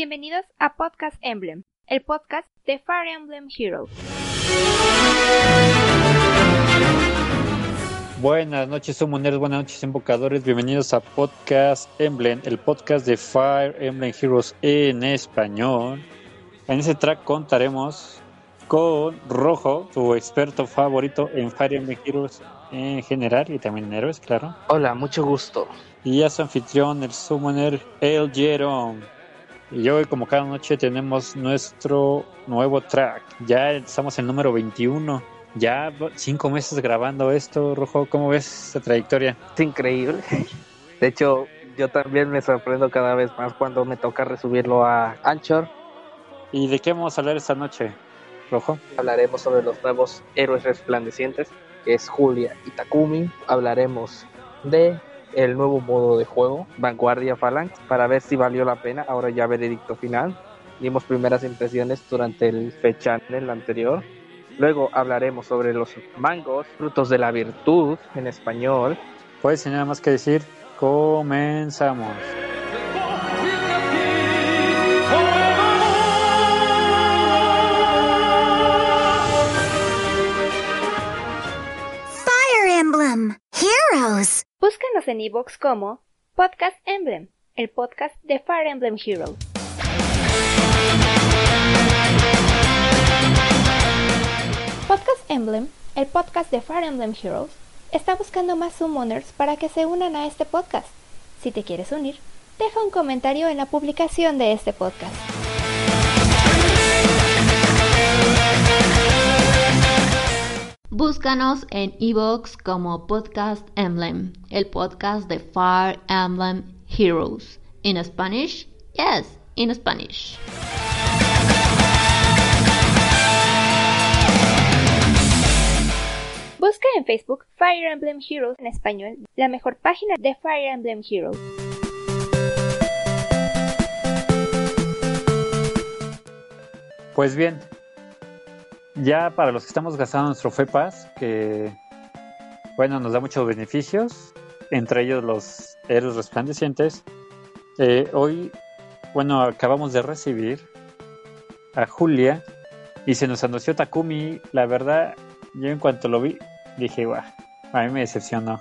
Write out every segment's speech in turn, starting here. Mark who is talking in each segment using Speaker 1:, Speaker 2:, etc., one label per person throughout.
Speaker 1: Bienvenidos a Podcast Emblem, el podcast de Fire Emblem Heroes.
Speaker 2: Buenas noches, summoneros, buenas noches, invocadores. Bienvenidos a Podcast Emblem, el podcast de Fire Emblem Heroes en español. En ese track contaremos con Rojo, su experto favorito en Fire Emblem Heroes en general y también en héroes, claro.
Speaker 3: Hola, mucho gusto.
Speaker 2: Y a su anfitrión, el summoner El Jerome. Y hoy, como cada noche, tenemos nuestro nuevo track. Ya estamos en el número 21. Ya cinco meses grabando esto, Rojo. ¿Cómo ves esta trayectoria?
Speaker 3: Es increíble. De hecho, yo también me sorprendo cada vez más cuando me toca resubirlo a Anchor.
Speaker 2: ¿Y de qué vamos a hablar esta noche, Rojo?
Speaker 3: Hablaremos sobre los nuevos héroes resplandecientes, que es Julia y Takumi. Hablaremos de el nuevo modo de juego, Vanguardia Phalanx, para ver si valió la pena. Ahora ya veredicto final. Dimos primeras impresiones durante el fecha en el anterior. Luego hablaremos sobre los mangos, frutos de la virtud en español.
Speaker 2: Pues sin nada más que decir, comenzamos.
Speaker 1: Fire Emblem Heroes. Búscanos en iVoox como Podcast Emblem, el podcast de Fire Emblem Heroes. Podcast Emblem, el podcast de Fire Emblem Heroes, está buscando más summoners para que se unan a este podcast. Si te quieres unir, deja un comentario en la publicación de este podcast.
Speaker 4: Búscanos en iVoox como Podcast Emblem, el podcast de Fire Emblem Heroes. In Spanish? Yes, in Spanish.
Speaker 1: Busca en Facebook Fire Emblem Heroes en español, la mejor página de Fire Emblem Heroes.
Speaker 2: Pues bien, ya para los que estamos gastando nuestro FEPAS, que bueno, nos da muchos beneficios, entre ellos los héroes resplandecientes. Eh, hoy, bueno, acabamos de recibir a Julia y se nos anunció Takumi. La verdad, yo en cuanto lo vi, dije, guau, a mí me decepcionó.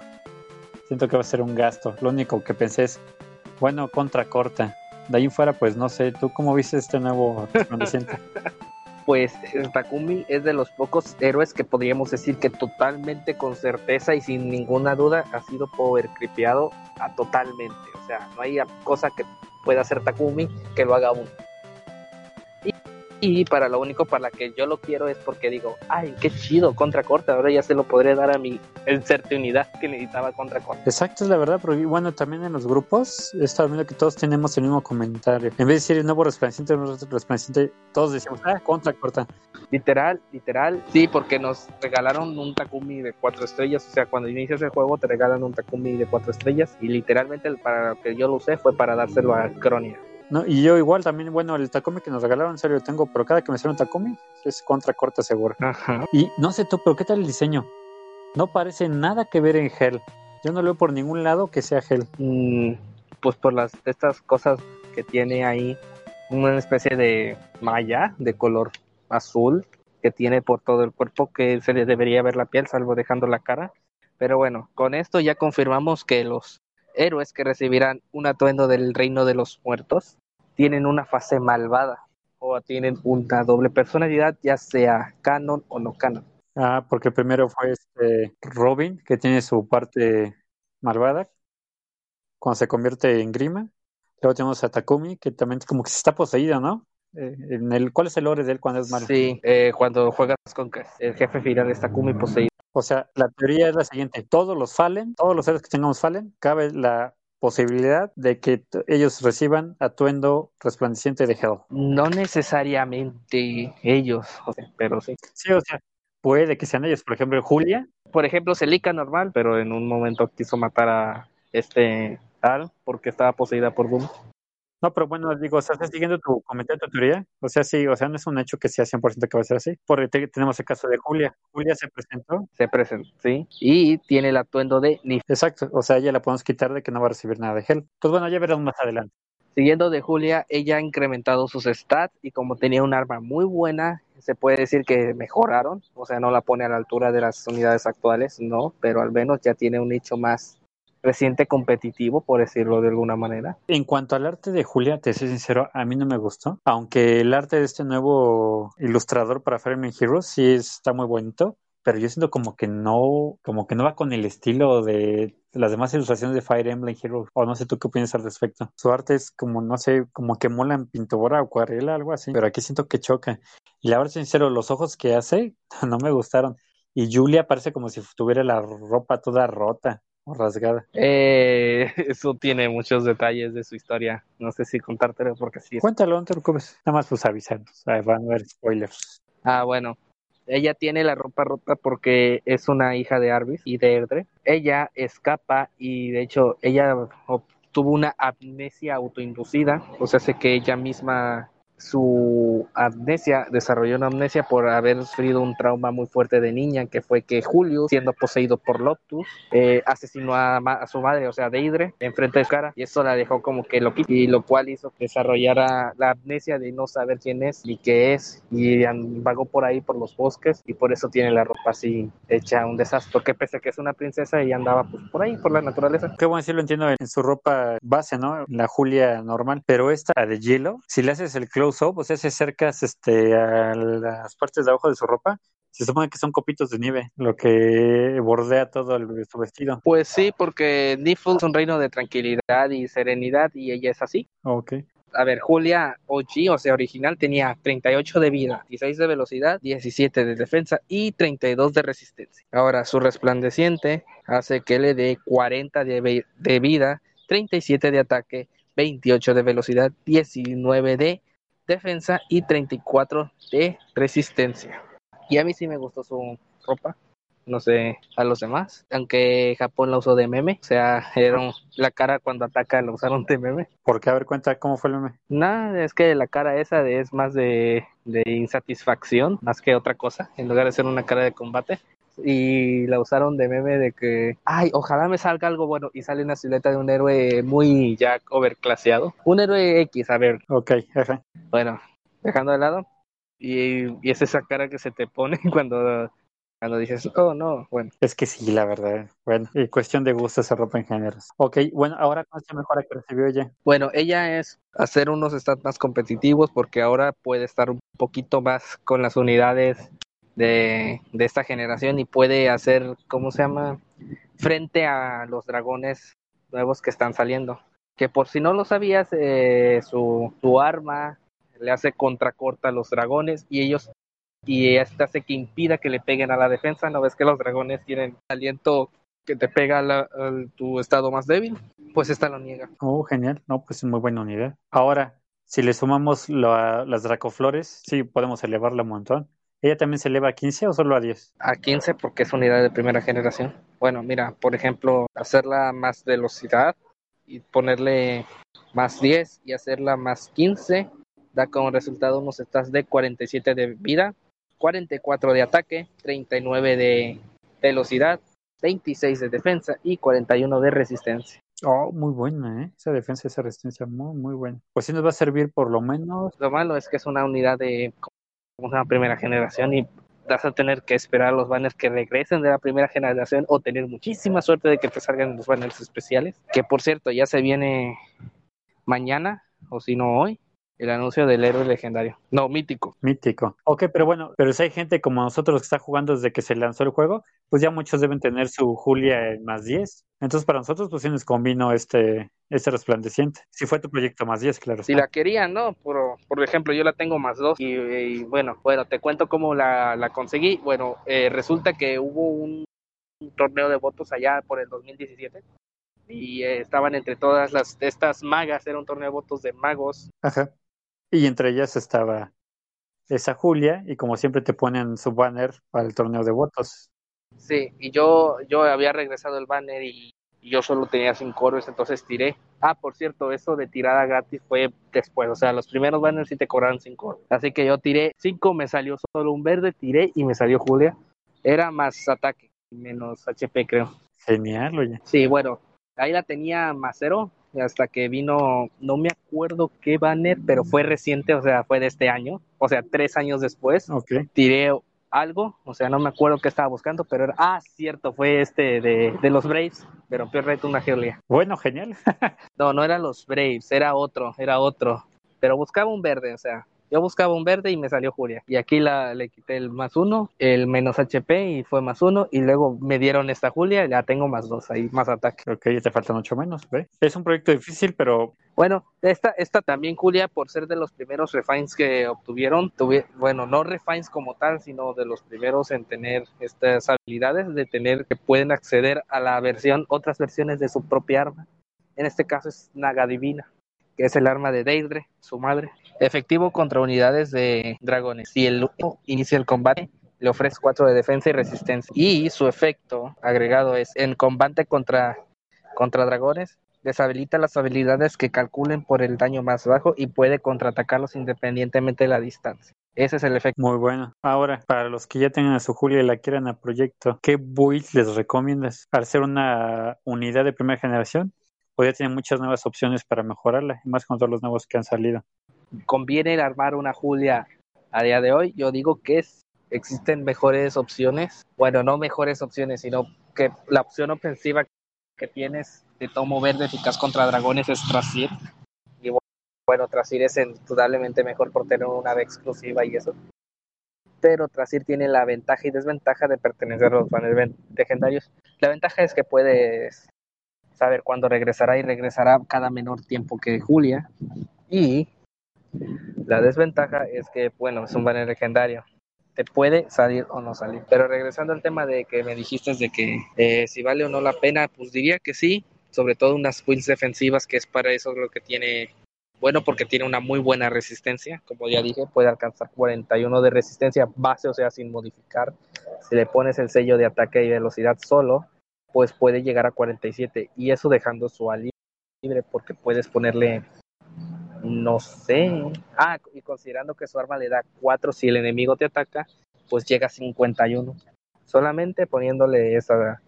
Speaker 2: Siento que va a ser un gasto. Lo único que pensé es, bueno, contra corta. De ahí en fuera, pues no sé, ¿tú cómo viste este nuevo resplandeciente?
Speaker 3: Pues Takumi es de los pocos héroes que podríamos decir que totalmente con certeza y sin ninguna duda ha sido power a totalmente. O sea, no hay cosa que pueda hacer Takumi que lo haga uno. Y, para lo único para la que yo lo quiero es porque digo, ay, qué chido, contra corta, ahora ya se lo podré dar a mi unidad que necesitaba contra corta.
Speaker 2: Exacto, es la verdad, pero bueno, también en los grupos he estado viendo que todos tenemos el mismo comentario. En vez de decir el nuevo resplandeciente, el nuevo resplandeciente, todos decimos, ah, contra corta.
Speaker 3: Literal, literal, sí, porque nos regalaron un Takumi de cuatro estrellas, o sea, cuando inicias el juego te regalan un Takumi de cuatro estrellas y literalmente para lo que yo lo usé fue para dárselo a Cronia.
Speaker 2: No, y yo igual también, bueno, el Takumi que nos regalaron, en serio, tengo, pero cada que me sale un Takumi es contra corta seguro.
Speaker 3: Ajá.
Speaker 2: Y no sé tú, pero ¿qué tal el diseño? No parece nada que ver en Hell. Yo no lo veo por ningún lado que sea Hell.
Speaker 3: Mm, pues por las estas cosas que tiene ahí, una especie de malla de color azul que tiene por todo el cuerpo que se le debería ver la piel, salvo dejando la cara. Pero bueno, con esto ya confirmamos que los héroes que recibirán un atuendo del reino de los muertos tienen una fase malvada o tienen una doble personalidad, ya sea canon o no canon.
Speaker 2: Ah, porque primero fue este Robin, que tiene su parte malvada, cuando se convierte en Grima. Luego tenemos a Takumi, que también como que está poseído, ¿no? Eh, en el, ¿Cuál es el lore de él cuando es malo?
Speaker 3: Sí, eh, cuando juegas con el jefe final es Takumi poseído.
Speaker 2: O sea, la teoría es la siguiente, todos los Fallen, todos los seres que tengamos Fallen, cabe la posibilidad de que ellos reciban atuendo resplandeciente de Hell.
Speaker 3: No necesariamente ellos, o sea, pero sí.
Speaker 2: Sí, o sea, puede que sean ellos. Por ejemplo, Julia.
Speaker 3: Por ejemplo, Celica normal, pero en un momento quiso matar a este Al porque estaba poseída por Doom.
Speaker 2: No, pero bueno, digo, o sea, ¿estás siguiendo tu comentario, tu teoría? O sea, sí, o sea, no es un hecho que sea 100% que va a ser así. Porque te- tenemos el caso de Julia. Julia se presentó.
Speaker 3: Se presenta, ¿sí? Y tiene el atuendo de Nif.
Speaker 2: Exacto, o sea, ella la podemos quitar de que no va a recibir nada de Hell. Pues bueno, ya veremos más adelante.
Speaker 3: Siguiendo de Julia, ella ha incrementado sus stats y como tenía un arma muy buena, se puede decir que mejoraron, o sea, no la pone a la altura de las unidades actuales, no, pero al menos ya tiene un nicho más reciente competitivo, por decirlo de alguna manera.
Speaker 2: En cuanto al arte de Julia, te soy sincero, a mí no me gustó, aunque el arte de este nuevo ilustrador para Emblem Heroes sí está muy bonito, pero yo siento como que no, como que no va con el estilo de las demás ilustraciones de Fire Emblem Heroes, o no sé tú qué opinas al respecto. Su arte es como, no sé, como que mola en pintura, acuarela, algo así, pero aquí siento que choca. Y la verdad, sincero, los ojos que hace no me gustaron. Y Julia parece como si tuviera la ropa toda rota o rasgada.
Speaker 3: Eh, eso tiene muchos detalles de su historia. No sé si contártelo porque sí.
Speaker 2: Cuéntalo, no te preocupes. Nada más pues avisarnos. Van a haber spoilers.
Speaker 3: Ah, bueno. Ella tiene la ropa rota porque es una hija de Arvis y de Erdre. Ella escapa y de hecho ella tuvo una amnesia autoinducida, o sea, sé que ella misma su amnesia, desarrolló una amnesia por haber sufrido un trauma muy fuerte de niña, que fue que Julio, siendo poseído por Loptus, eh, asesinó a, su madre, o sea, Deidre, enfrente de cara, y eso la dejó como que lo y lo cual hizo que desarrollara la amnesia de no saber quién es ni qué es, y vagó por ahí por los bosques, y por eso tiene la ropa así hecha un desastre, porque pese a que es una princesa, ella andaba pues por ahí, por la naturaleza.
Speaker 2: Qué bueno, sí lo entiendo en su ropa base, ¿no? La Julia normal, pero esta de hielo, si le haces el close o sea, si acercas este, a las partes de abajo de su ropa, se supone que son copitos de nieve, lo que bordea todo el, su vestido.
Speaker 3: Pues sí, porque Nifl es un reino de tranquilidad y serenidad y ella es así.
Speaker 2: Ok.
Speaker 3: A ver, Julia OG, o sea, original, tenía 38 de vida, 16 de velocidad, 17 de defensa y 32 de resistencia. Ahora, su resplandeciente hace que le dé 40 de, de vida, 37 de ataque, 28 de velocidad, 19 de defensa y 34 de resistencia. Y a mí sí me gustó su ropa. No sé a los demás, aunque Japón la usó de meme, o sea, era la cara cuando ataca la usaron de meme.
Speaker 2: ¿Por qué? A ver, cuenta cómo fue el meme.
Speaker 3: Nada, es que la cara esa es más de, de insatisfacción, más que otra cosa, en lugar de ser una cara de combate y la usaron de meme de que, ay, ojalá me salga algo bueno y sale una silueta de un héroe muy ya overclaseado. Un héroe X, a ver.
Speaker 2: Ok.
Speaker 3: Bueno, dejando de lado. Y, y es esa cara que se te pone cuando cuando dices, oh no, bueno.
Speaker 2: Es que sí, la verdad. Bueno, y cuestión de gusto esa ropa en género. Ok, bueno, ahora con esta mejora que recibió ella.
Speaker 3: Bueno, ella es hacer unos stats más competitivos porque ahora puede estar un poquito más con las unidades de, esta generación y puede hacer, ¿cómo se llama? Frente a los dragones nuevos que están saliendo. Que por si no lo sabías, eh, su, su arma le hace contracorta a los dragones y ellos y este hace que impida que le peguen a la defensa. ¿No ves que los dragones tienen aliento que te pega a, tu estado más débil? Pues esta lo niega.
Speaker 2: Oh, genial. No, pues es muy buena unidad. Ahora, si le sumamos las dracoflores, sí podemos elevarla un montón. ¿Ella también se eleva a 15 o solo a 10?
Speaker 3: A 15 porque es unidad de primera generación. Bueno, mira, por ejemplo, hacerla más velocidad y ponerle más 10 y hacerla más 15 da como resultado unos stats de 47 de vida, 44 de ataque, 39 de velocidad, 26 de defensa y 41 de resistencia.
Speaker 2: Oh, muy buena, ¿eh? Esa defensa, esa resistencia, muy, muy buena. Pues sí nos va a servir por lo menos.
Speaker 3: Lo malo es que es una unidad de una primera generación y vas a tener que esperar los banners que regresen de la primera generación o tener muchísima suerte de que te salgan los banners especiales. Que por cierto, ya se viene mañana, o si no hoy, el anuncio del héroe legendario. No, mítico.
Speaker 2: Mítico. Ok, pero bueno, pero si hay gente como nosotros que está jugando desde que se lanzó el juego, pues ya muchos deben tener su Julia en más 10. Entonces para nosotros pues sí nos convino este, este resplandeciente. Si fue tu proyecto más 10, claro.
Speaker 3: Si la querían, ¿no? Por, por ejemplo, yo la tengo más 2 y, bueno, bueno, te cuento cómo la, la conseguí. Bueno, eh, resulta que hubo un, torneo de votos allá por el 2017 y eh, estaban entre todas las estas magas, era un torneo de votos de magos.
Speaker 2: Ajá. Y entre ellas estaba esa Julia, y como siempre te ponen su banner para el torneo de votos.
Speaker 3: Sí, y yo, yo había regresado el banner y, yo solo tenía cinco oros, entonces tiré. Ah, por cierto, eso de tirada gratis fue después, o sea, los primeros banners sí te cobraron cinco oros. Así que yo tiré cinco, me salió solo un verde, tiré y me salió Julia. Era más ataque, menos HP creo.
Speaker 2: Genial, oye.
Speaker 3: Sí, bueno, ahí la tenía más cero, hasta que vino, no me acuerdo qué banner, pero fue reciente, o sea, fue de este año, o sea, tres años después.
Speaker 2: Ok.
Speaker 3: Tiré algo, o sea, no me acuerdo qué estaba buscando, pero era, ah, cierto, fue este de, de los Braves, me rompió el reto una geolía.
Speaker 2: Bueno, genial.
Speaker 3: No, no eran los Braves, era otro, era otro, pero buscaba un verde, o sea, yo buscaba un verde y me salió Julia. Y aquí la, le quité el más uno, el menos HP y fue más uno. Y luego me dieron esta Julia, ya tengo más dos ahí, más ataque.
Speaker 2: ok, ya te faltan ocho menos. ¿ve? Es un proyecto difícil, pero
Speaker 3: Bueno, esta, esta también Julia, por ser de los primeros refines que obtuvieron, tuve, bueno, no refines como tal, sino de los primeros en tener estas habilidades, de tener que pueden acceder a la versión, otras versiones de su propia arma. En este caso es Naga Divina, que es el arma de Deidre, su madre. Efectivo contra unidades de dragones. Si el grupo inicia el combate, le ofrece 4 de defensa y resistencia. Y su efecto agregado es en combate contra, contra dragones, deshabilita las habilidades que calculen por el daño más bajo y puede contraatacarlos independientemente de la distancia. Ese es el efecto.
Speaker 2: muy bueno. Ahora, para los que ya tengan a su Julia y la quieran a proyecto, ¿qué build les recomiendas? ¿Al ser una unidad de primera generación? Ya tienen muchas nuevas opciones para mejorarla, más con todos los nuevos que han salido.
Speaker 3: conviene armar una Julia a día de hoy, yo digo que existen mejores opciones, bueno, no mejores opciones, sino que la opción ofensiva que tienes de tomo verde eficaz contra dragones es Trasir. Y bu- bueno, Trasir es indudablemente mejor por tener una ave exclusiva y eso. Pero Trasir tiene la ventaja y desventaja de pertenecer a los ven- legendarios. La ventaja es que puedes saber cuándo regresará y regresará cada menor tiempo que Julia. Y la desventaja es que, bueno, es un banner legendario. Te puede salir o no salir. Pero regresando al tema de que me dijiste de que eh, si vale o no la pena, pues diría que sí. Sobre todo unas builds defensivas, que es para eso lo que tiene. Bueno, porque tiene una muy buena resistencia. Como ya dije, puede alcanzar 41 de resistencia base, o sea, sin modificar. Si le pones el sello de ataque y velocidad solo, pues puede llegar a 47. Y eso dejando su ali libre, porque puedes ponerle no sé. Ah, y considerando que su arma le da 4 si el enemigo te ataca, pues llega a 51. Solamente poniéndole esa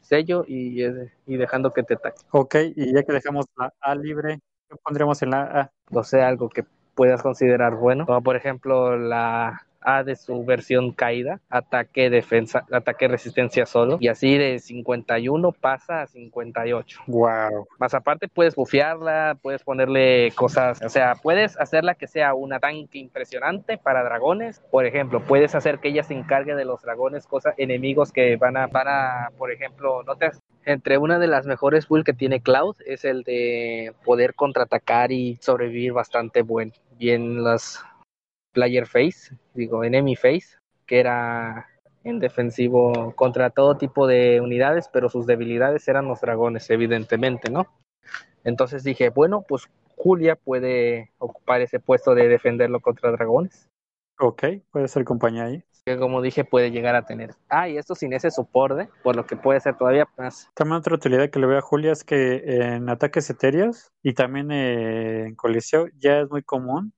Speaker 3: sello y, y dejando que te ataque.
Speaker 2: Ok, y ya que dejamos la A libre, ¿qué pondremos en la A?
Speaker 3: No sé, algo que puedas considerar bueno. Como por ejemplo la A de su versión caída, ataque, defensa, ataque, resistencia solo. Y así de 51 pasa a 58.
Speaker 2: Wow.
Speaker 3: Más aparte puedes bufearla, puedes ponerle cosas, o sea, puedes hacerla que sea una tanque impresionante para dragones. Por ejemplo, puedes hacer que ella se encargue de los dragones, cosas, enemigos que van a, van a, por ejemplo, no te entre una de las mejores builds que tiene Cloud es el de poder contraatacar y sobrevivir bastante buen, bien las player face, digo enemy face, que era en defensivo contra todo tipo de unidades, pero sus debilidades eran los dragones, evidentemente, ¿no? Entonces dije, bueno, pues Julia puede ocupar ese puesto de defenderlo contra dragones,
Speaker 2: Ok, puede ser compañía ahí.
Speaker 3: que como dije puede llegar a tener. Ah, y esto sin ese soporte, por lo que puede ser todavía más.
Speaker 2: También otra utilidad que le veo a Julia es que en ataques etéreos y también eh, en coliseo ya es muy común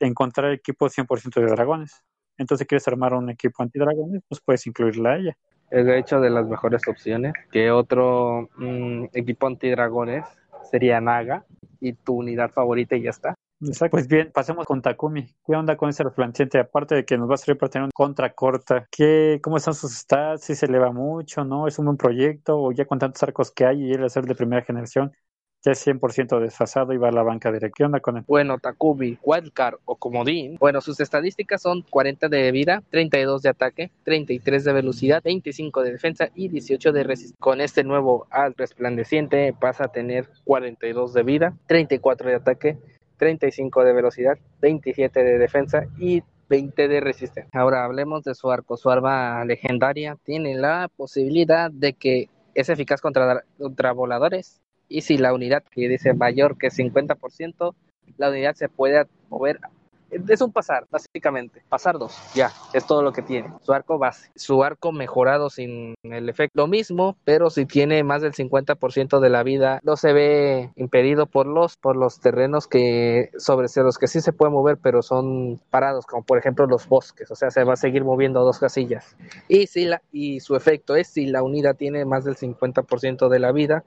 Speaker 2: encontrar equipos 100% de dragones. Entonces, si quieres armar un equipo antidragones, pues puedes incluirla a ella.
Speaker 3: Es de hecho de las mejores opciones. Que otro mm, equipo antidragones sería Naga y tu unidad favorita y ya está.
Speaker 2: Exacto. Pues bien, pasemos con Takumi. ¿Qué onda con ese resplandeciente? Aparte de que nos va a servir para tener un contra corta, ¿qué, ¿cómo están sus stats? ¿Si se eleva mucho? ¿No? ¿Es un buen proyecto? ¿O ya con tantos arcos que hay y él al ser de primera generación es 100% desfasado y va a la banca directa? ¿Qué con él?
Speaker 3: Bueno, Takumi, Wildcard o Comodín. Bueno, sus estadísticas son 40 de vida, 32 de ataque, 33 de velocidad, 25 de defensa y 18 de resistencia. Con este nuevo al resplandeciente pasa a tener 42 de vida, 34 de ataque, 35 de velocidad, 27 de defensa y 20 de resistencia. Ahora hablemos de su arco. Su arma legendaria tiene la posibilidad de que es eficaz contra, contra voladores y si la unidad que dice mayor que 50%, la unidad se puede mover. Es un pasar, básicamente. Pasar dos, ya, es todo lo que tiene. Su arco base. Su arco mejorado sin el efecto. Lo mismo, pero si tiene más del 50% de la vida, no se ve impedido por los, por los terrenos que sobre los que sí se puede mover, pero son parados, como por ejemplo los bosques. O sea, se va a seguir moviendo dos casillas. Y, si la, y su efecto es si la unidad tiene más del 50% de la vida,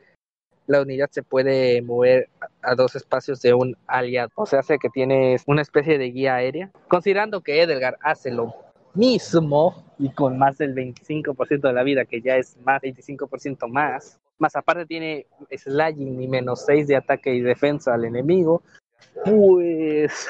Speaker 3: la unidad se puede mover a dos espacios de un aliado. O sea, hace que tienes una especie de guía aérea. Considerando que Edelgar hace lo mismo y con más del 25% de la vida, que ya es más 25% más, más aparte tiene slashing y menos 6 de ataque y defensa al enemigo, pues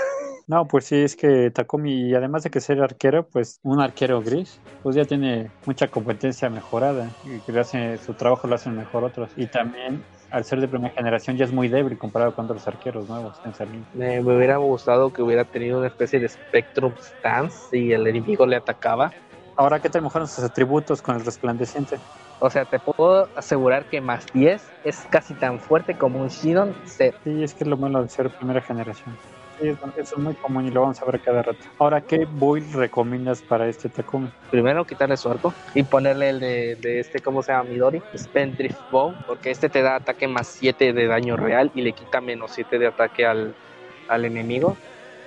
Speaker 2: No, pues sí, es que Takumi, además de que ser arquero, pues un arquero gris, pues ya tiene mucha competencia mejorada y que hace, su trabajo lo hacen mejor otros. Y también, al ser de primera generación, ya es muy débil comparado con otros arqueros nuevos en
Speaker 3: me, me hubiera gustado que hubiera tenido una especie de Spectrum Stance y el enemigo le atacaba.
Speaker 2: Ahora, ¿qué tal mejoran sus atributos con el resplandeciente?
Speaker 3: O sea, te puedo asegurar que más 10 es casi tan fuerte como un Shinon Z.
Speaker 2: Sí, es que es lo malo de ser primera generación. Sí, es- eso es muy común y lo vamos a ver cada rato. Ahora, ¿qué build recomiendas para este Takumi?
Speaker 3: Primero quitarle su arco y ponerle el de, de este, ¿cómo se llama? Midori, Spendrift Bow, porque este te da ataque más 7 de daño real y le quita menos 7 de ataque al, al enemigo.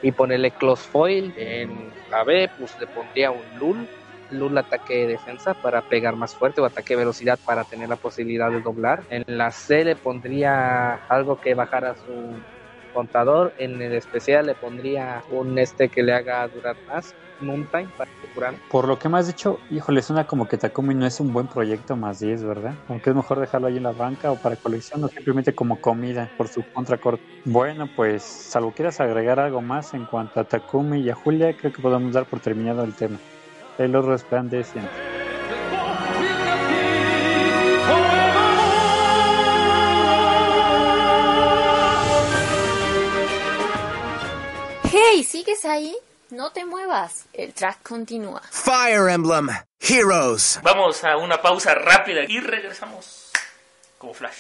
Speaker 3: Y ponerle Close Foil en la B, pues le pondría un Lul, Lul ataque defensa para pegar más fuerte o ataque velocidad para tener la posibilidad de doblar. En la C le pondría algo que bajara su contador. En el especial le pondría un este que le haga durar más, Moontime para curar.
Speaker 2: Por lo que me has dicho, híjole, suena como que Takumi no es un buen proyecto más 10, ¿verdad? Aunque es mejor dejarlo ahí en la banca o para colección o simplemente como comida por su contracorte. Bueno, pues, salvo quieras agregar algo más en cuanto a Takumi y a Julia, creo que podemos dar por terminado el tema. El resplandeciente.
Speaker 5: Hey, ¿sigues ahí? No te muevas, el track continúa.
Speaker 6: Fire Emblem Heroes.
Speaker 7: Vamos a una pausa rápida y regresamos como flash.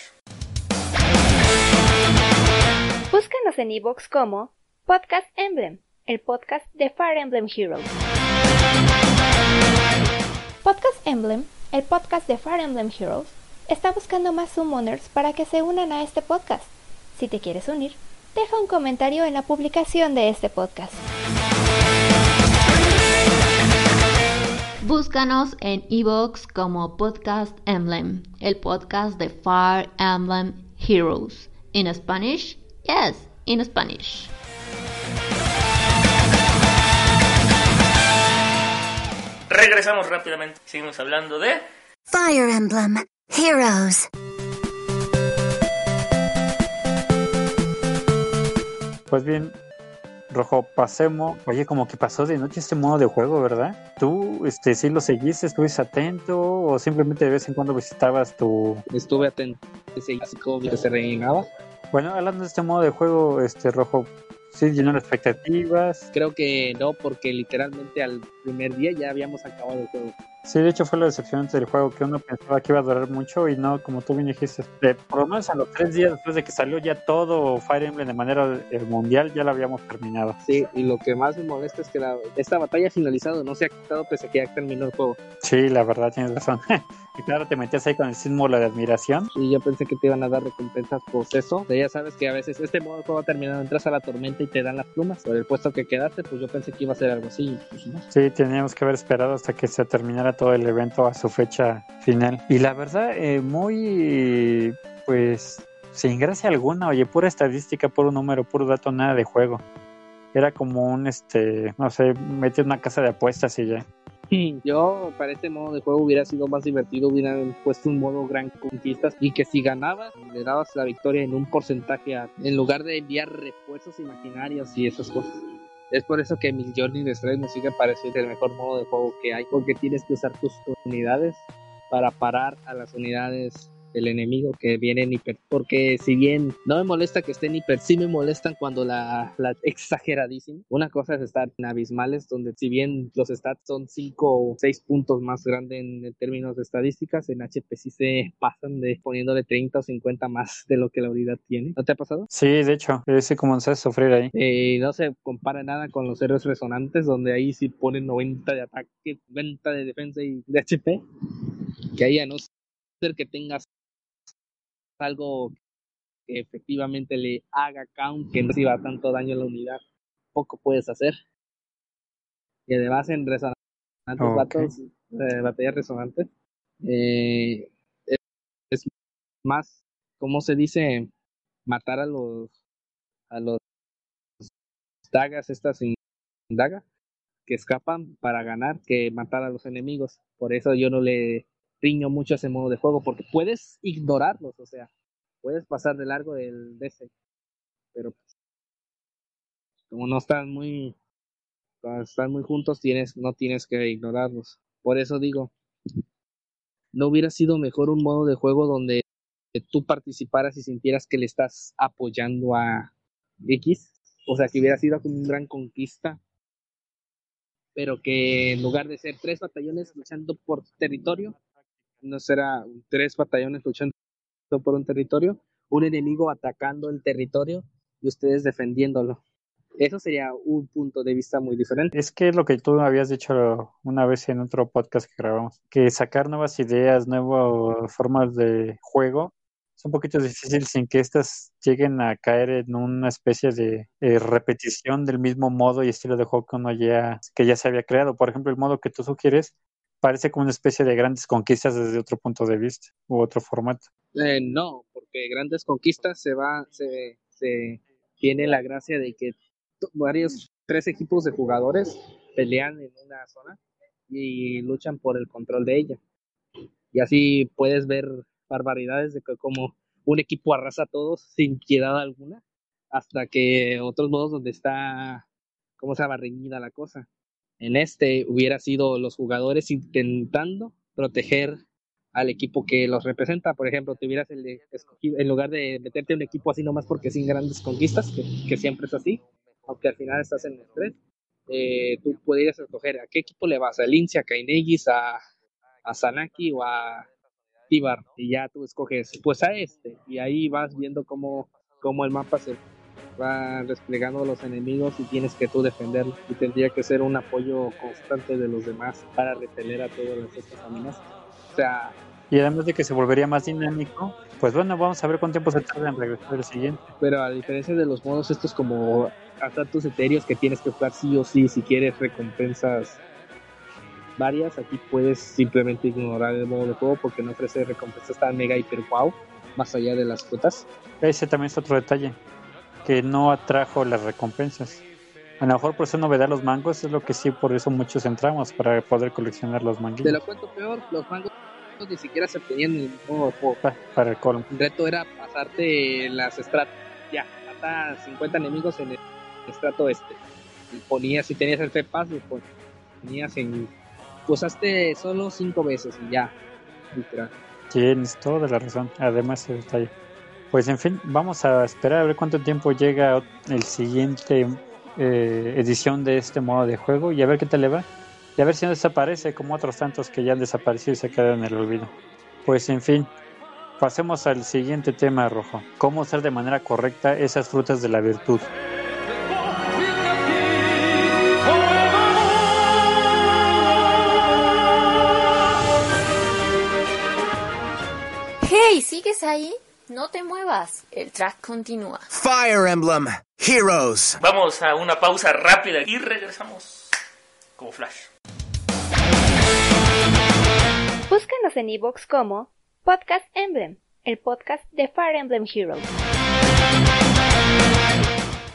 Speaker 1: Búscanos en iVoox como Podcast Emblem, el podcast de Fire Emblem Heroes. Podcast Emblem, el podcast de Fire Emblem Heroes, está buscando más summoners para que se unan a este podcast. Si te quieres unir, deja un comentario en la publicación de este podcast.
Speaker 4: Búscanos en iVoox como Podcast Emblem, el podcast de Fire Emblem Heroes. In Spanish? Yes, in Spanish.
Speaker 7: Regresamos rápidamente. Seguimos hablando de
Speaker 8: Fire Emblem Heroes.
Speaker 2: Pues bien, Rojo, pasemos. Oye, como que pasó de noche este modo de juego, ¿verdad? ¿Tú este, sí lo seguiste, estuviste atento o simplemente de vez en cuando visitabas tu...
Speaker 3: Estuve atento, ese básico que se rellenaba.
Speaker 2: Bueno, hablando de este modo de juego, este Rojo, sí llenó las expectativas.
Speaker 3: Creo que no, porque literalmente al primer día ya habíamos acabado el juego.
Speaker 2: Sí, de hecho fue lo decepcionante del juego, que uno pensaba que iba a durar mucho y no, como tú bien dijiste, de, por lo menos a los tres días después de que salió ya todo Fire Emblem de manera eh, mundial, ya lo habíamos terminado.
Speaker 3: Sí, y lo que más me molesta es que la- esta batalla finalizado, no se ha quitado pese a que ya terminó el juego.
Speaker 2: Sí, la verdad, tienes razón. y claro, te metías ahí con el símbolo de admiración.
Speaker 3: Y yo pensé que te iban a dar recompensas por eso. O sea, ya sabes que a veces este modo de juego terminado, entras a la tormenta y te dan las plumas. Por el puesto que quedaste, pues yo pensé que iba a ser algo así. Pues no.
Speaker 2: Sí, teníamos que haber esperado hasta que se terminara todo el evento a su fecha final. Y la verdad, eh, muy, pues, sin gracia alguna, oye, pura estadística, puro número, puro dato, nada de juego. Era como un, este, no sé, meter una casa de apuestas y ya.
Speaker 3: Yo, para este modo de juego hubiera sido más divertido, hubieran puesto un modo gran conquistas y que si ganabas, le dabas la victoria en un porcentaje en lugar de enviar refuerzos imaginarios y esas cosas. Es por eso que mi Journey de me sigue pareciendo el mejor modo de juego que hay, porque tienes que usar tus unidades para parar a las unidades del enemigo que vienen hiper. Porque si bien no me molesta que estén hiper, sí me molestan cuando la, la exageradísima. Una cosa es estar en abismales, donde si bien los stats son 5 o 6 puntos más grandes en términos de estadísticas, en HP sí se pasan de poniéndole 30 o 50 más de lo que la unidad tiene. ¿No te ha pasado?
Speaker 2: Sí, de hecho, ese comencé a sufrir ahí.
Speaker 3: Eh, no se compara nada con los héroes resonantes, donde ahí sí ponen 90 de ataque, 90 de defensa y de HP. Que ahí a no ser que tengas algo que efectivamente le haga count, que no reciba tanto daño a la unidad, poco puedes hacer. Y además en resonantes,
Speaker 2: Ok.
Speaker 3: battles, eh, batallas resonantes, eh, es, es más ¿cómo se dice? Matar a los, a los dagas, estas sin daga, que escapan para ganar, que matar a los enemigos. Por eso yo no le riño mucho ese modo de juego, porque puedes ignorarlos, o sea, puedes pasar de largo del DC, pero pues, como no están muy, están muy juntos, tienes, no tienes que ignorarlos. Por eso digo, ¿no hubiera sido mejor un modo de juego donde tú participaras y sintieras que le estás apoyando a X? O sea, que hubiera sido como una gran conquista, pero que en lugar de ser tres batallones luchando por territorio, no será tres batallones luchando por un territorio, un enemigo atacando el territorio y ustedes defendiéndolo. Eso sería un punto de vista muy diferente.
Speaker 2: Es que lo que tú habías dicho una vez en otro podcast que grabamos, que sacar nuevas ideas, nuevas formas de juego, es un poquito difícil sin que estas lleguen a caer en una especie de eh, repetición del mismo modo y estilo de juego que uno ya, que ya se había creado. Por ejemplo, el modo que tú sugieres parece como una especie de grandes conquistas desde otro punto de vista u otro formato.
Speaker 3: Eh, no, porque grandes conquistas se va, se, se tiene la gracia de que varios, tres equipos de jugadores pelean en una zona y luchan por el control de ella. Y así puedes ver barbaridades de que como un equipo arrasa a todos sin piedad alguna, hasta que otros modos donde está, ¿cómo se llama?, reñida la cosa. En este hubiera sido los jugadores intentando proteger al equipo que los representa. Por ejemplo, te hubieras escogido, en lugar de meterte un equipo así nomás porque sin grandes conquistas, que, siempre es así, aunque al final estás en el 3, eh, tú podrías escoger a qué equipo le vas, a Lince, a Kainegis, a, a Sanaki o a Tibar, y ya tú escoges, pues a este, y ahí vas viendo cómo, cómo el mapa se va desplegando los enemigos y tienes que tú defenderlo, y tendría que ser un apoyo constante de los demás para repeler a todas estas amenazas. O sea,
Speaker 2: y además de que se volvería más dinámico, pues bueno, vamos a ver cuánto tiempo se tarda en regresar el siguiente.
Speaker 3: Pero a diferencia de los modos estos como tus etéreos que tienes que jugar sí o sí si quieres recompensas varias, aquí puedes simplemente ignorar el modo de juego porque no ofrece recompensas tan mega hiper wow, más allá de las frutas.
Speaker 2: Ese también es otro detalle, que no atrajo las recompensas. A lo mejor por eso no novedad los mangos, es lo que sí, por eso muchos entramos, para poder coleccionar los mangos.
Speaker 3: Te lo cuento peor, los mangos ni siquiera se obtenían en el modo juego.
Speaker 2: para el colmo.
Speaker 3: El reto era pasarte las estratas. Ya, mata 50 enemigos en el estrato este. Y ponías, si tenías el FEPAS, ponías en. Usaste solo 5 veces y ya, literal.
Speaker 2: Tienes toda la razón, además ese detalle. Pues en fin, vamos a esperar a ver cuánto tiempo llega el siguiente eh, edición de este modo de juego y a ver qué tal le va y a ver si no desaparece como otros tantos que ya han desaparecido y se quedan en el olvido. Pues en fin, pasemos al siguiente tema rojo. ¿Cómo usar de manera correcta esas frutas de la virtud?
Speaker 5: Hey, ¿sigues ahí? No te muevas, el track continúa.
Speaker 6: Fire Emblem Heroes.
Speaker 7: Vamos a una pausa rápida y regresamos como flash.
Speaker 1: Búscanos en iVoox como Podcast Emblem, el podcast de Fire Emblem Heroes.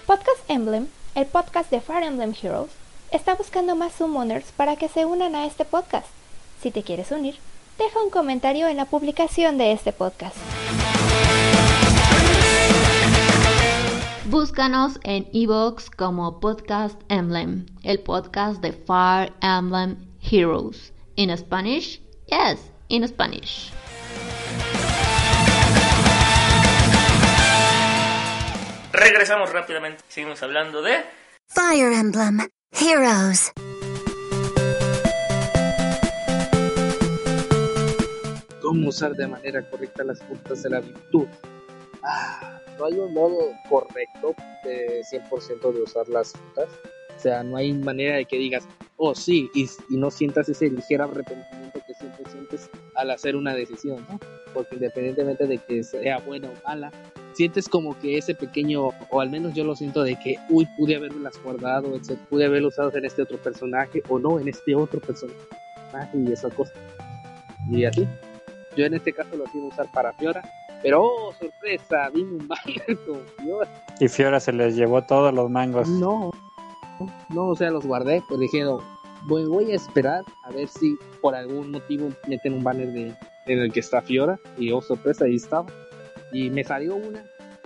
Speaker 1: Podcast Emblem, el podcast de Fire Emblem Heroes, está buscando más summoners para que se unan a este podcast. Si te quieres unir, deja un comentario en la publicación de este podcast.
Speaker 4: Búscanos en iVoox como Podcast Emblem, el podcast de Fire Emblem Heroes. En Spanish Yes, in Spanish.
Speaker 7: Regresamos rápidamente. Seguimos hablando de
Speaker 8: Fire Emblem Heroes.
Speaker 3: ¿Cómo usar de manera correcta las puntas de la virtud? Ah, no hay un modo correcto de 100% de usar las frutas. O sea, no hay manera de que digas, oh sí, y, y no sientas ese ligero arrepentimiento que siempre sientes al hacer una decisión, ¿no? Porque independientemente de que sea buena o mala, sientes como que ese pequeño, o al menos yo lo siento de que, uy, pude haberlas guardado, etc., pude haberlo usado en este otro personaje, o no, en este otro personaje, y esa cosa. Y así. Yo en este caso lo quiero usar para Fiora, Pero, oh, sorpresa, vino un banner con Fiora.
Speaker 2: Y Fiora se les llevó todos los mangos.
Speaker 3: No, no, o sea, los guardé, pues dijeron, voy, voy a esperar a ver si por algún motivo meten un banner de, en el que está Fiora. Y oh, sorpresa, ahí estaba. Y me salió una,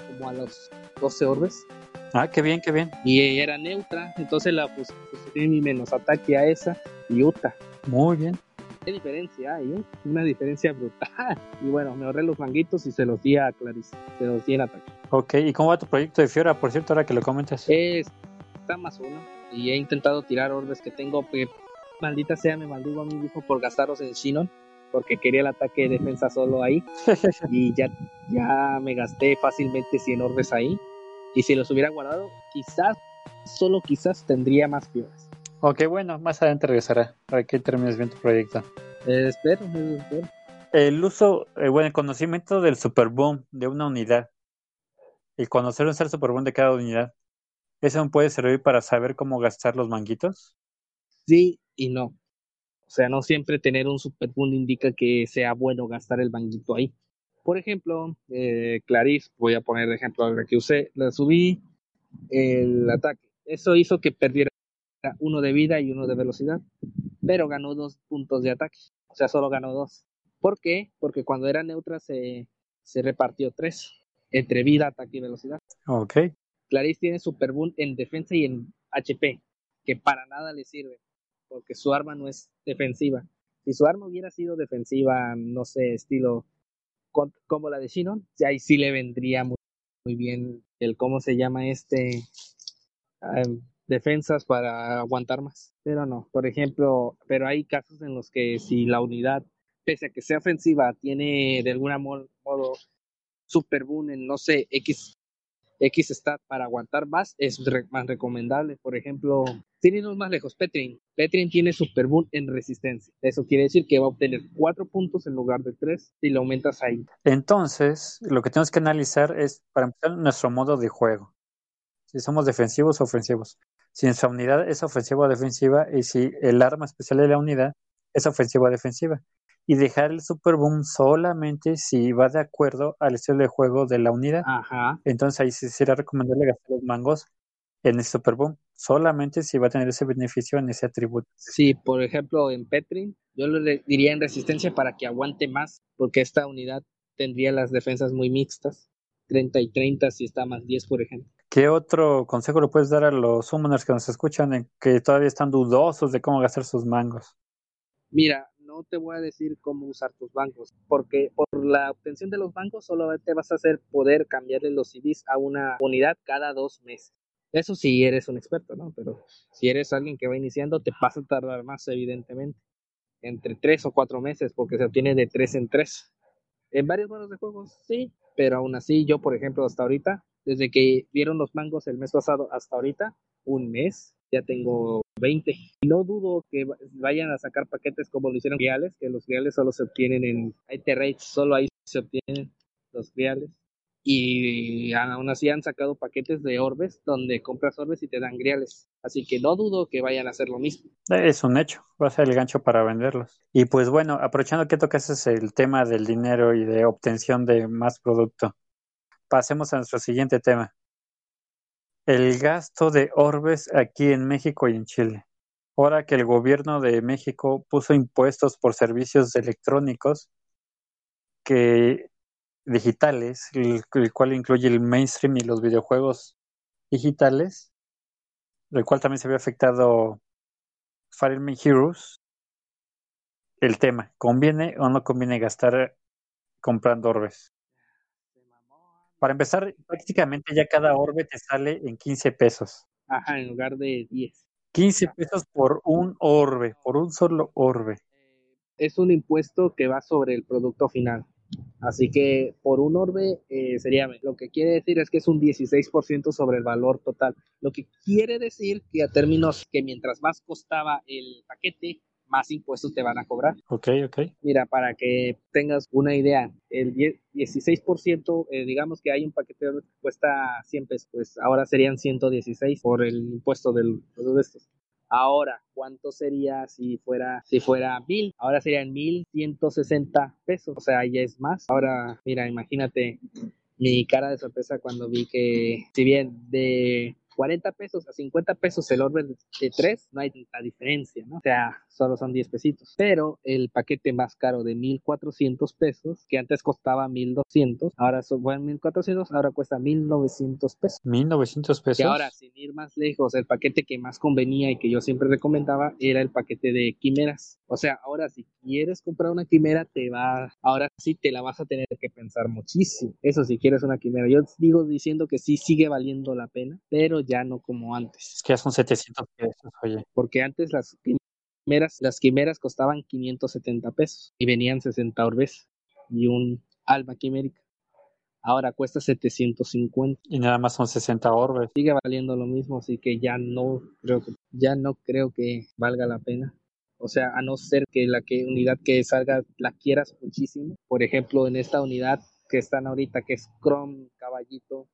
Speaker 3: como a los 12 orbes.
Speaker 2: Ah, qué bien, qué bien.
Speaker 3: Y era neutra, entonces la puse, puse mi menos ataque a esa y Uta.
Speaker 2: Muy bien.
Speaker 3: ¿Qué diferencia hay, eh? Una diferencia brutal. Y bueno, me ahorré los manguitos y se los di a Clarice. Se los di en ataque.
Speaker 2: Ok, ¿y cómo va tu proyecto de Fiora? Por cierto, ahora que lo comentas.
Speaker 3: Es, está más uno. Y he intentado tirar orbes que tengo. Que, maldita sea, me maldigo a mí mismo por gastarlos en Shinon. Porque quería el ataque de defensa solo ahí. y ya, ya me gasté fácilmente 100 orbes ahí. Y si los hubiera guardado, quizás, solo quizás tendría más Fioras.
Speaker 2: Ok, bueno, más adelante regresará para que termines bien tu proyecto.
Speaker 3: Eh, espero, espero.
Speaker 2: El uso, eh, bueno, el conocimiento del super boom de una unidad. El conocer usar el super boom de cada unidad. ¿Eso puede servir para saber cómo gastar los manguitos?
Speaker 3: Sí y no. O sea, no siempre tener un super boom indica que sea bueno gastar el manguito ahí. Por ejemplo, eh, Clarice, voy a poner de ejemplo ahora que usé, le subí el ataque. Eso hizo que perdiera uno de vida y uno de velocidad, pero ganó dos puntos de ataque. O sea, solo ganó dos. ¿Por qué? Porque cuando era neutra se, se repartió tres entre vida, ataque y velocidad.
Speaker 2: Ok.
Speaker 3: Clarice tiene Super Boom en defensa y en HP, que para nada le sirve, porque su arma no es defensiva. Si su arma hubiera sido defensiva, no sé, estilo con- como la de Shinon, ahí sí le vendría muy, muy bien el cómo se llama este ah, defensas para aguantar más. Pero no, por ejemplo, pero hay casos en los que si la unidad, pese a que sea ofensiva, tiene de algún mo- modo super boom en no sé, X X stat para aguantar más es re- más recomendable. Por ejemplo, sin irnos más lejos, Petrin. Petrin tiene super boom en resistencia. Eso quiere decir que va a obtener 4 puntos en lugar de 3 si lo aumentas ahí.
Speaker 2: Entonces, lo que tenemos que analizar es, para empezar, nuestro modo de juego. Si somos defensivos o ofensivos. Si nuestra unidad es ofensiva o defensiva y si el arma especial de la unidad es ofensiva o defensiva. Y dejar el super boom solamente si va de acuerdo al estilo de juego de la unidad.
Speaker 3: Ajá.
Speaker 2: Entonces ahí sí sería recomendable gastar los mangos en el super boom. Solamente si va a tener ese beneficio en ese atributo.
Speaker 3: Sí, por ejemplo, en Petrin, yo le diría en resistencia para que aguante más, porque esta unidad tendría las defensas muy mixtas. 30 y 30 si está más 10, por ejemplo.
Speaker 2: ¿Qué otro consejo le puedes dar a los summoners que nos escuchan en que todavía están dudosos de cómo gastar sus mangos?
Speaker 3: Mira, no te voy a decir cómo usar tus bancos, porque por la obtención de los bancos solamente vas a hacer poder cambiarle los CDs a una unidad cada dos meses. Eso sí eres un experto, ¿no? Pero si eres alguien que va iniciando, te vas a tardar más, evidentemente. Entre tres o cuatro meses, porque se obtiene de tres en tres. En varios modos de juegos, sí, pero aún así, yo, por ejemplo, hasta ahorita, desde que vieron los mangos el mes pasado hasta ahorita, un mes, ya tengo 20. Y no dudo que va- vayan a sacar paquetes como lo hicieron reales, que los reales solo se obtienen en IT Rates, solo ahí se obtienen los reales. Y aún así han sacado paquetes de orbes donde compras orbes y te dan griales. Así que no dudo que vayan a hacer lo mismo.
Speaker 2: Es un hecho, va a ser el gancho para venderlos. Y pues bueno, aprovechando que tocas el tema del dinero y de obtención de más producto, pasemos a nuestro siguiente tema. El gasto de orbes aquí en México y en Chile. Ahora que el gobierno de México puso impuestos por servicios electrónicos que digitales, el, cual incluye el mainstream y los videojuegos digitales, el cual también se ve afectado Fire Emblem Heroes, el tema, ¿conviene o no conviene gastar comprando orbes? Para empezar, prácticamente ya cada orbe te sale en 15 pesos.
Speaker 3: Ajá, en lugar de 10.
Speaker 2: 15 pesos por un orbe, por un solo orbe.
Speaker 3: Es un impuesto que va sobre el producto final. Así que por un orbe eh, sería, lo que quiere decir es que es un 16% sobre el valor total. Lo que quiere decir que a términos que mientras más costaba el paquete, más impuestos te van a cobrar.
Speaker 2: Ok, ok.
Speaker 3: Mira, para que tengas una idea, el 10 16%, eh, digamos que hay un paquete que cuesta 100 pesos, pues ahora serían 116 por el impuesto del, de estos. Ahora, ¿cuánto sería si fuera si fuera mil? Ahora serían mil ciento sesenta pesos. O sea, ya es más. Ahora, mira, imagínate mi cara de sorpresa cuando vi que, si bien de 40 pesos a 50 pesos el orbe de 3, no hay tanta diferencia, ¿no? O sea, solo son 10 pesitos. Pero el paquete más caro de 1400 pesos, que antes costaba 1200, ahora son bueno, 1400, ahora cuesta 1900 pesos.
Speaker 2: 1900 pesos.
Speaker 3: Que ahora, sin ir más lejos, el paquete que más convenía y que yo siempre recomendaba era el paquete de quimeras. O sea, ahora si quieres comprar una quimera, te va, ahora sí te la vas a tener que pensar muchísimo. Eso si quieres una quimera. Yo digo diciendo que sí sigue valiendo la pena, pero ya no como antes.
Speaker 2: Es que ya son 700 pesos, oye.
Speaker 3: Porque antes las quimeras, las quimeras costaban 570 pesos y venían 60 orbes y un alma quimérica. Ahora cuesta 750.
Speaker 2: Y nada más son 60 orbes.
Speaker 3: Sigue valiendo lo mismo, así que ya no creo que ya no creo que valga la pena. O sea, a no ser que la que unidad que salga la quieras muchísimo. Por ejemplo, en esta unidad que están ahorita, que es Chrome, Caballito,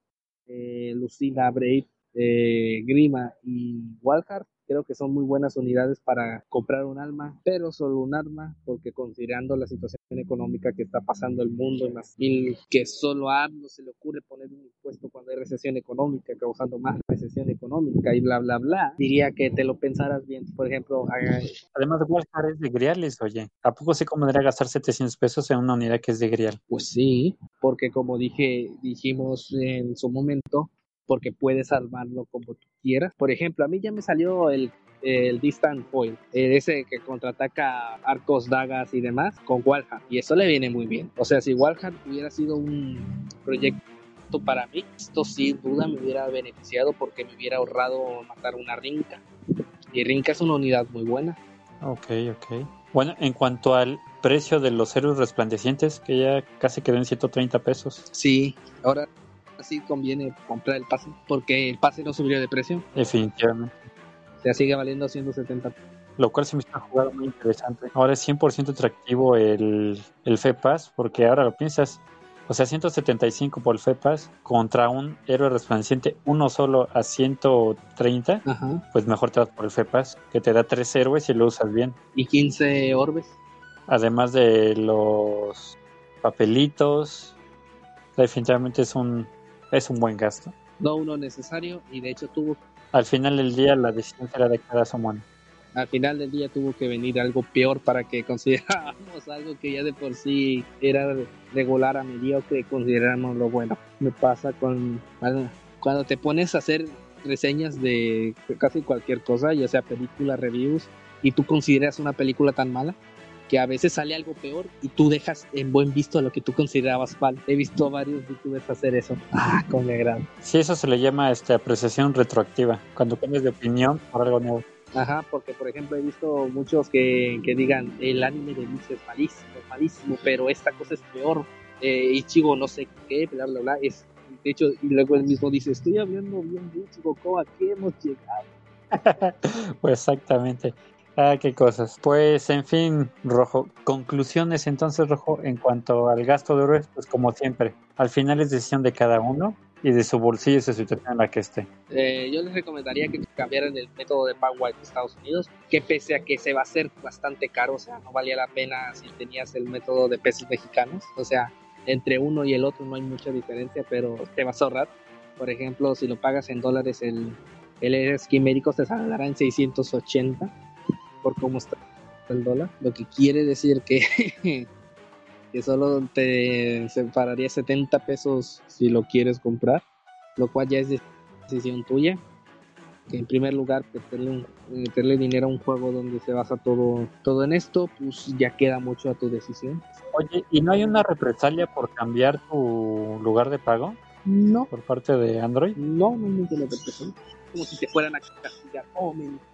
Speaker 3: eh, Lucina, Brave, eh, Grima y Walhart, creo que son muy buenas unidades para comprar un alma, pero solo un arma, porque considerando la situación económica que está pasando el mundo, más y que solo a AMLO se le ocurre poner un impuesto cuando hay recesión económica, causando más recesión económica y bla, bla, bla, diría que te lo pensaras bien. Por ejemplo, haga-
Speaker 2: Además, Walhart es de Griales, oye. ¿A poco sí convendría gastar 700 pesos en una unidad que es de Grial?
Speaker 3: Pues sí, porque como dije, dijimos en su momento, porque puedes armarlo como tú quieras. Por ejemplo, a mí ya me salió el, el Distant Foil, eh, ese que contraataca arcos, dagas y demás, con Walhart, y eso le viene muy bien. O sea, si Walhart hubiera sido un proyecto para mí, esto sin duda me hubiera beneficiado porque me hubiera ahorrado matar una Rinca. Y Rinca es una unidad muy buena.
Speaker 2: Ok, ok. Bueno, en cuanto al precio de los héroes resplandecientes, que ya casi quedó en 130 pesos.
Speaker 3: Sí, ahora sí conviene comprar el pase, porque el pase no subió de precio.
Speaker 2: Definitivamente.
Speaker 3: O sea, sigue valiendo 170.
Speaker 2: Lo cual se me está jugando muy interesante. Ahora es 100% atractivo el, el FEPAS, porque ahora lo piensas. O sea, 175 por el FEPAS contra un héroe resplandeciente, uno solo a 130,
Speaker 3: Ajá.
Speaker 2: pues mejor te vas por el FEPAS, que te da tres héroes y lo usas bien.
Speaker 3: Y 15 orbes.
Speaker 2: Además de los papelitos, definitivamente es un, es un buen gasto.
Speaker 3: No uno necesario y de hecho tuvo,
Speaker 2: Al final del día la decisión será de cada summon.
Speaker 3: al final del día tuvo que venir algo peor para que consideráramos algo que ya de por sí era regular a mediocre, consideramos lo bueno. Me pasa con cuando te pones a hacer reseñas de casi cualquier cosa, ya sea película, reviews, y tú consideras una película tan mala que a veces sale algo peor y tú dejas en buen visto lo que tú considerabas mal. He visto a varios youtubers hacer eso. Ah, como me agrada.
Speaker 2: Sí, eso se le llama este, apreciación retroactiva, cuando cambias de opinión por algo nuevo.
Speaker 3: Ajá, porque por ejemplo he visto muchos que, que digan el anime de Bleach es malísimo, es malísimo, pero esta cosa es peor. Eh, Ichigo no sé qué, bla bla bla. Es, de hecho, y luego él mismo dice, estoy hablando bien de Ichigo, ¿cómo a qué hemos llegado?
Speaker 2: pues exactamente. Ah, qué cosas. Pues en fin, Rojo. Conclusiones entonces, Rojo, en cuanto al gasto de héroes, pues como siempre, al final es decisión de cada uno y de su bolsillo su situación en la que esté.
Speaker 3: Eh, yo les recomendaría que cambiaran el método de pago en Estados Unidos, que pese a que se va a hacer bastante caro, o sea, no valía la pena si tenías el método de pesos mexicanos, o sea, entre uno y el otro no hay mucha diferencia, pero te vas a ahorrar. Por ejemplo, si lo pagas en dólares, el, el médico te saldrá en 680 por cómo está el dólar, lo que quiere decir que, que solo te separaría 70 pesos si lo quieres comprar, lo cual ya es decisión tuya. Que en primer lugar, meterle, un, meterle dinero a un juego donde se basa todo, todo en esto, pues ya queda mucho a tu decisión.
Speaker 2: Oye, ¿y no hay una represalia por cambiar tu lugar de pago
Speaker 3: No,
Speaker 2: por parte de Android?
Speaker 3: no, no me lo representa. Como si te fueran a castigar, oh,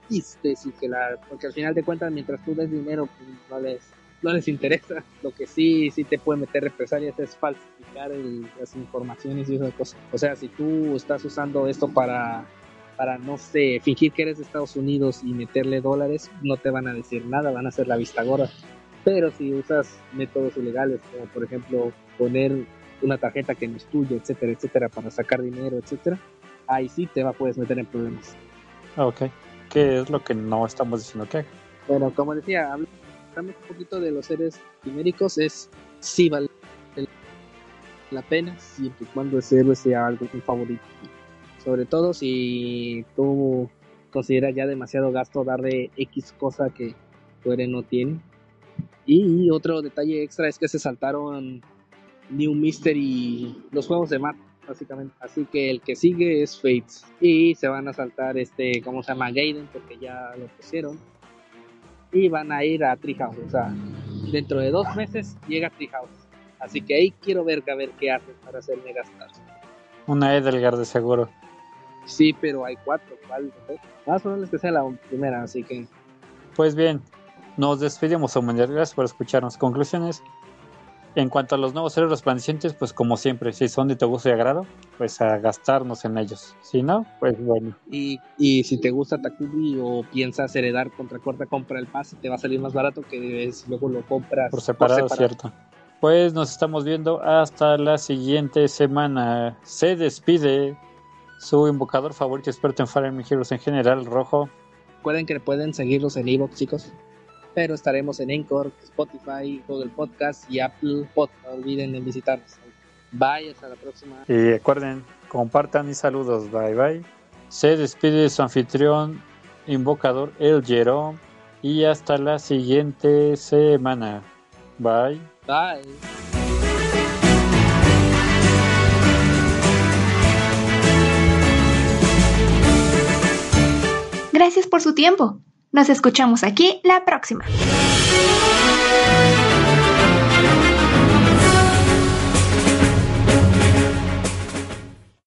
Speaker 3: mentiste, y que la, porque al final de cuentas, mientras tú des dinero, pues no les, no les interesa. Lo que sí, sí te puede meter represalias es falsificar el- las informaciones y esas cosas. O sea, si tú estás usando esto para, para, no sé, fingir que eres de Estados Unidos y meterle dólares, no te van a decir nada, van a hacer la vista gorda. Pero si usas métodos ilegales, como por ejemplo poner una tarjeta que no es tuya, etcétera, etcétera, para sacar dinero, etcétera, ahí sí te va, puedes meter en problemas.
Speaker 2: Ok. Qué es lo que no estamos diciendo que haga.
Speaker 3: Bueno, como decía, hablamos un poquito de los seres quiméricos, es sí vale la pena siempre y cuando ese héroe sea algo un favorito. Sobre todo si tú consideras ya demasiado gasto darle X cosa que tu héroe no tiene. Y otro detalle extra es que se saltaron New Mystery, los juegos de Matt, básicamente. Así que el que sigue es Fates. Y se van a saltar este, ¿cómo se llama? Gaiden, porque ya lo pusieron. Y van a ir a Treehouse. O sea, dentro de dos meses llega Treehouse. Así que ahí quiero ver, a ver qué hacen para hacerme gastar.
Speaker 2: Una Edelgard de seguro.
Speaker 3: Sí, pero hay cuatro. ¿Cuál? Más probable es que sea la primera, así que.
Speaker 2: Pues bien, nos despedimos, humanidad. Gracias por escucharnos. Conclusiones. En cuanto a los nuevos héroes resplandecientes, pues como siempre, si son de tu gusto y agrado, pues a gastarnos en ellos. Si no, pues bueno.
Speaker 3: Y, y si te gusta Takubi o piensas heredar contra corta, compra el pase, te va a salir más barato que si luego lo compras
Speaker 2: Por separado, cierto. Pues nos estamos viendo hasta la siguiente semana. Se despide su invocador favorito experto en Fire Emblem Heroes en general, Rojo.
Speaker 3: Recuerden que pueden seguirlos en Evox, chicos. Pero estaremos en Anchor, Spotify, Google Podcast y Apple Podcast. No olviden de visitarnos. Bye, hasta la próxima.
Speaker 2: Y recuerden, compartan y saludos. Bye bye. Se despide su anfitrión, invocador El Jerome. Y hasta la siguiente semana. Bye.
Speaker 3: Bye.
Speaker 1: Gracias por su tiempo. Nos escuchamos aquí la próxima.